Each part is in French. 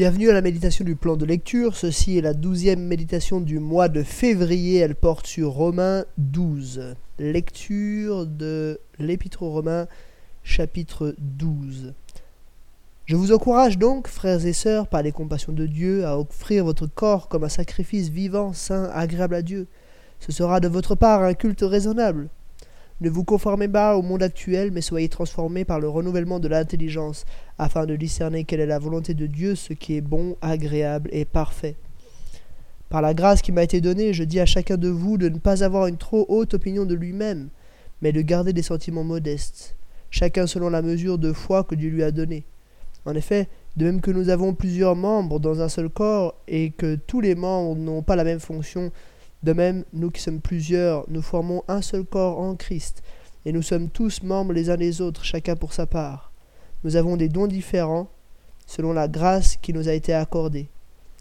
Bienvenue à la méditation du plan de lecture. Ceci est la douzième méditation du mois de février. Elle porte sur Romains 12. Lecture de l'Épître aux Romains, chapitre 12. Je vous encourage donc, frères et sœurs, par les compassions de Dieu, à offrir votre corps comme un sacrifice vivant, saint, agréable à Dieu. Ce sera de votre part un culte raisonnable. Ne vous conformez pas au monde actuel, mais soyez transformés par le renouvellement de l'intelligence, afin de discerner quelle est la volonté de Dieu, ce qui est bon, agréable et parfait. Par la grâce qui m'a été donnée, je dis à chacun de vous de ne pas avoir une trop haute opinion de lui-même, mais de garder des sentiments modestes, chacun selon la mesure de foi que Dieu lui a donnée. En effet, de même que nous avons plusieurs membres dans un seul corps et que tous les membres n'ont pas la même fonction, de même, nous qui sommes plusieurs, nous formons un seul corps en Christ, et nous sommes tous membres les uns des autres, chacun pour sa part. Nous avons des dons différents, selon la grâce qui nous a été accordée.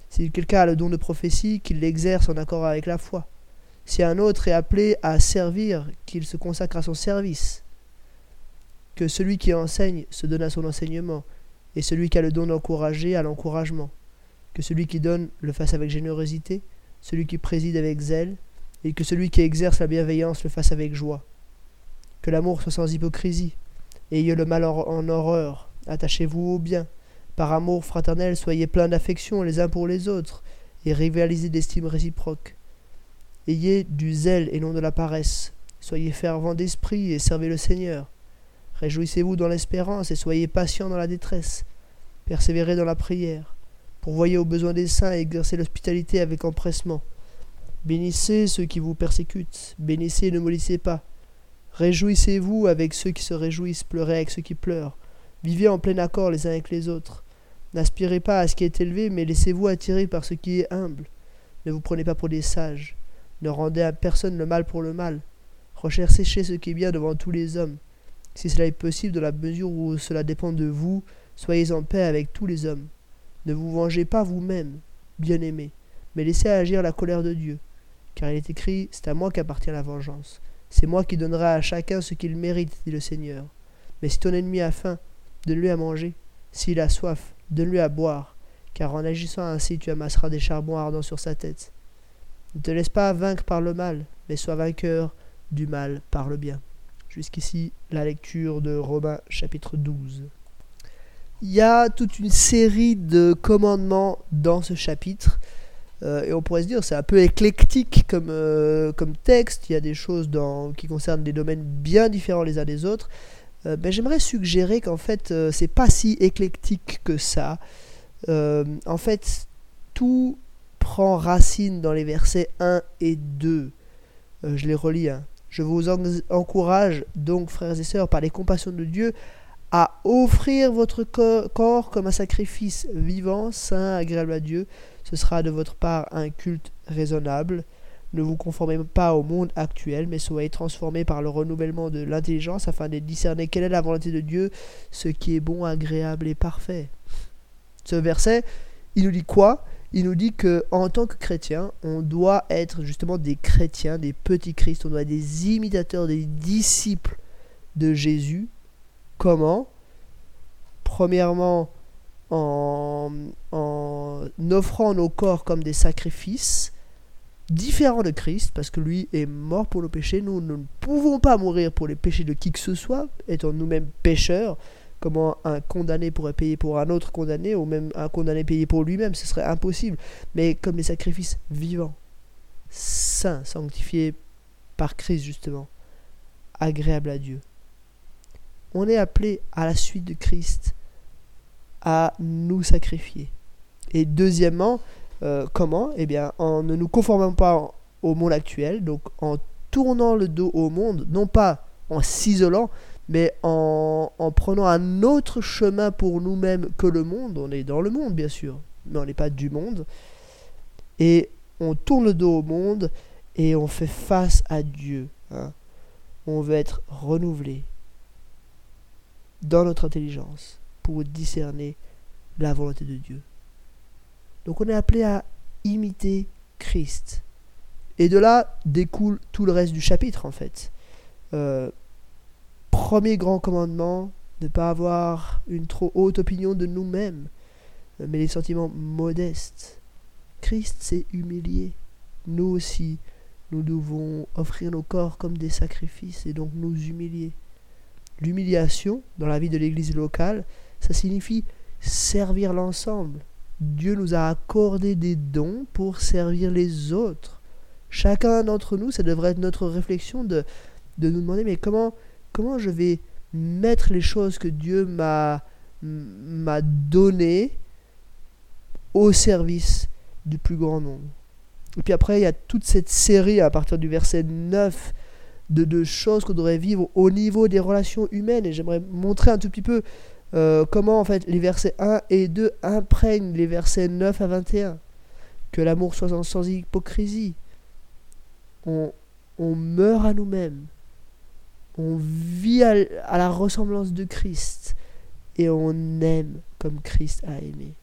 Si quelqu'un a le don de prophétie, qu'il l'exerce en accord avec la foi. Si un autre est appelé à servir, qu'il se consacre à son service. Que celui qui enseigne se donne à son enseignement, et celui qui a le don d'encourager à l'encouragement. Que celui qui donne le fasse avec générosité, celui qui préside avec zèle, et que celui qui exerce la bienveillance le fasse avec joie. Que l'amour soit sans hypocrisie. Ayez le mal en horreur, attachez-vous au bien. Par amour fraternel, soyez pleins d'affection les uns pour les autres, et rivalisez d'estime réciproque. Ayez du zèle et non de la paresse. Soyez fervents d'esprit et servez le Seigneur. Réjouissez-vous dans l'espérance et soyez patients dans la détresse. Persévérez dans la prière. Pourvoyez aux besoins des saints et exercez l'hospitalité avec empressement. Bénissez ceux qui vous persécutent, bénissez et ne maudissez pas. Réjouissez-vous avec ceux qui se réjouissent, pleurez avec ceux qui pleurent. Vivez en plein accord les uns avec les autres. N'aspirez pas à ce qui est élevé, mais laissez-vous attirer par ce qui est humble. Ne vous prenez pas pour des sages. Ne rendez à personne le mal pour le mal. Recherchez ce qui est bien devant tous les hommes. Si cela est possible, dans la mesure où cela dépend de vous, soyez en paix avec tous les hommes. Ne vous vengez pas vous-même, bien-aimés, mais laissez agir la colère de Dieu. Car il est écrit C'est à moi qu'appartient la vengeance. C'est moi qui donnerai à chacun ce qu'il mérite, dit le Seigneur. Mais si ton ennemi a faim, donne-lui à manger. S'il a soif, donne-lui à boire. Car en agissant ainsi, tu amasseras des charbons ardents sur sa tête. Ne te laisse pas vaincre par le mal, mais sois vainqueur du mal par le bien. Jusqu'ici, la lecture de Romains chapitre 12 il y a toute une série de commandements dans ce chapitre. Euh, et on pourrait se dire c'est un peu éclectique comme, euh, comme texte. Il y a des choses qui concernent des domaines bien différents les uns des autres. Euh, mais j'aimerais suggérer qu'en fait, c'est pas si éclectique que ça. en fait, tout prend racine dans les versets 1 et 2. je les relis. Hein. Je vous encourage donc, frères et sœurs, par les compassions de Dieu, à offrir votre corps comme un sacrifice vivant, saint, agréable à Dieu. Ce sera de votre part un culte raisonnable. Ne vous conformez pas au monde actuel, mais soyez transformés par le renouvellement de l'intelligence afin de discerner quelle est la volonté de Dieu, ce qui est bon, agréable et parfait. Ce verset, il nous dit quoi? Il nous dit que en tant que chrétien, on doit être justement des chrétiens, des petits Christ, on doit être des imitateurs, des disciples de Jésus, Comment? Premièrement, en, offrant nos corps comme des sacrifices différents de Christ, parce que lui est mort pour le péché. Nous, ne pouvons pas mourir pour les péchés de qui que ce soit, étant nous-mêmes pécheurs. Comment un condamné pourrait payer pour un autre condamné, ou même un condamné payer pour lui-même, ce serait impossible. Mais comme des sacrifices vivants, saints, sanctifiés par Christ justement, agréables à Dieu on est appelé à la suite de Christ à nous sacrifier. Et deuxièmement, euh, comment? Eh bien, en ne nous conformant pas au monde actuel, donc en tournant le dos au monde, non pas en s'isolant, mais en, en, prenant un autre chemin pour nous-mêmes que le monde. On est dans le monde, bien sûr, mais on n'est pas du monde. Et on tourne le dos au monde et on fait face à Dieu. Hein. On veut être renouvelé, dans notre intelligence pour discerner la volonté de Dieu. Donc on est appelé à imiter Christ. Et de là découle tout le reste du chapitre en fait. Euh, premier grand commandement, ne pas avoir une trop haute opinion de nous-mêmes. mais les sentiments modestes. Christ s'est humilié. Nous aussi, nous devons offrir nos corps comme des sacrifices et donc nous humilier. L'humiliation dans la vie de l'Église locale, ça signifie servir l'ensemble. Dieu nous a accordé des dons pour servir les autres. Chacun d'entre nous, ça devrait être notre réflexion de, de nous demander mais comment, comment je vais mettre les choses que Dieu m'a m'a données au service du plus grand nombre? Et puis après, il y a toute cette série à partir du verset 9 de, choses qu'on devrait vivre au niveau des relations humaines. Et j'aimerais montrer un tout petit peu euh, comment en fait les versets 1 et 2 imprègnent les versets 9 à 21. Que l'amour soit sans, hypocrisie. On, on, meurt à nous-mêmes. On vit à, à, la ressemblance de Christ. Et on aime comme Christ a aimé.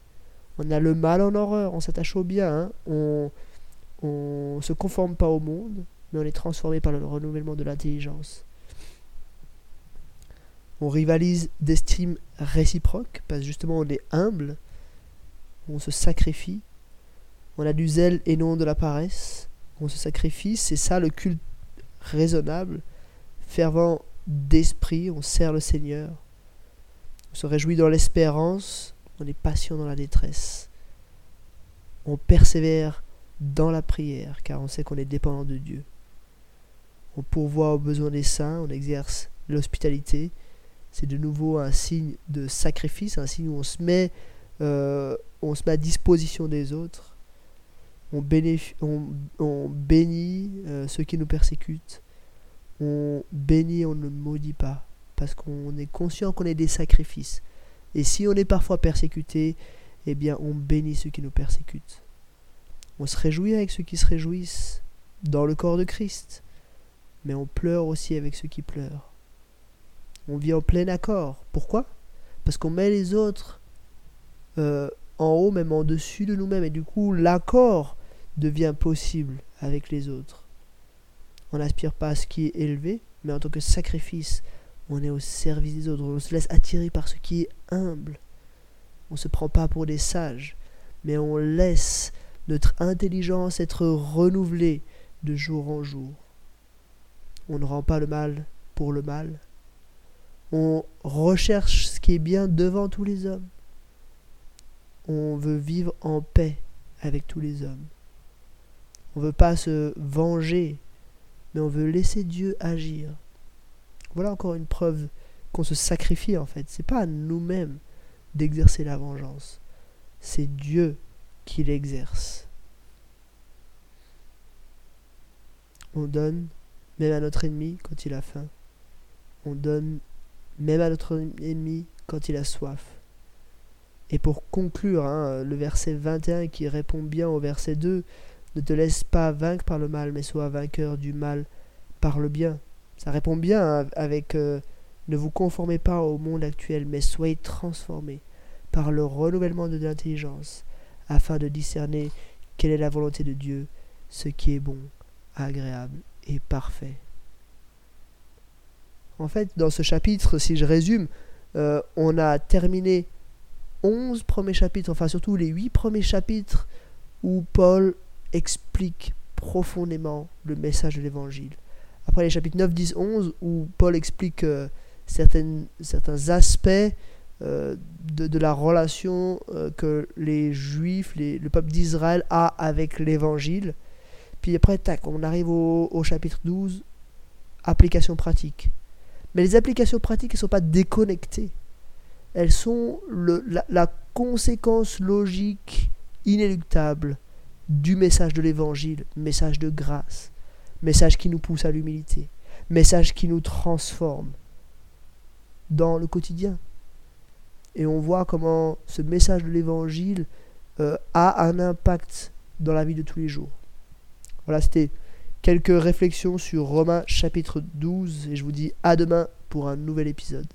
On a le mal en horreur, on s'attache au bien. Hein. On ne se conforme pas au monde, mais on est transformé par le renouvellement de l'intelligence. On rivalise d'estime réciproque, parce justement on est humble, on se sacrifie, on a du zèle et non de la paresse, on se sacrifie, c'est ça le culte raisonnable, fervent d'esprit, on sert le Seigneur, on se réjouit dans l'espérance, on est patient dans la détresse, on persévère dans la prière, car on sait qu'on est dépendant de Dieu. On pourvoit aux besoins des saints, on exerce l'hospitalité, c'est de nouveau un signe de sacrifice, un signe où on se met, euh, on se met à disposition des autres. On, bénit euh, ceux qui nous persécutent. On bénit, on ne maudit pas. Parce qu'on est conscient qu'on est des sacrifices. Et si on est parfois persécuté, eh bien on bénit ceux qui nous persécutent. On se réjouit avec ceux qui se réjouissent dans le corps de Christ. Mais on pleure aussi avec ceux qui pleurent. On vit en plein accord. Pourquoi? Parce qu'on met les autres euh, en haut, même en dessus de nous-mêmes. Et du coup, l'accord devient possible avec les autres. On n'aspire pas à ce qui est élevé, mais en tant que sacrifice, on est au service des autres. On se laisse attirer par ce qui est humble. On ne se prend pas pour des sages, mais on laisse notre intelligence être renouvelée de jour en jour. On ne rend pas le mal pour le mal, on recherche ce qui est bien devant tous les hommes. On veut vivre en paix avec tous les hommes. On ne veut pas se venger, mais on veut laisser Dieu agir. Voilà encore une preuve qu'on se sacrifie en fait. C'est pas à nous-mêmes d'exercer la vengeance. C'est Dieu qui l'exerce. On donne même à notre ennemi quand il a faim. On donne même à notre ennemi quand il a soif. Et pour conclure, hein, le verset 21 qui répond bien au verset 2, ne te laisse pas vaincre par le mal, mais sois vainqueur du mal par le bien. Ça répond bien hein, avec euh, ne vous conformez pas au monde actuel, mais soyez transformés par le renouvellement de l'intelligence, afin de discerner quelle est la volonté de Dieu, ce qui est bon, agréable et parfait. En fait, dans ce chapitre, si je résume, euh, on a terminé 11 premiers chapitres, enfin surtout les 8 premiers chapitres où Paul explique profondément le message de l'évangile. Après les chapitres 9, 10, 11 où Paul explique euh, certaines, certains aspects euh, de, la relation que les juifs, le peuple d'Israël a avec l'évangile. Puis après, tac, on arrive au, chapitre 12, application pratique. Mais les applications pratiques ne sont pas déconnectées. Elles sont la, conséquence logique inéluctable du message de l'évangile, message de grâce, message qui nous pousse à l'humilité, message qui nous transforme dans le quotidien. Et on voit comment ce message de l'évangile euh, a un impact dans la vie de tous les jours. Voilà, c'était quelques réflexions sur Romains chapitre 12 et je vous dis à demain pour un nouvel épisode.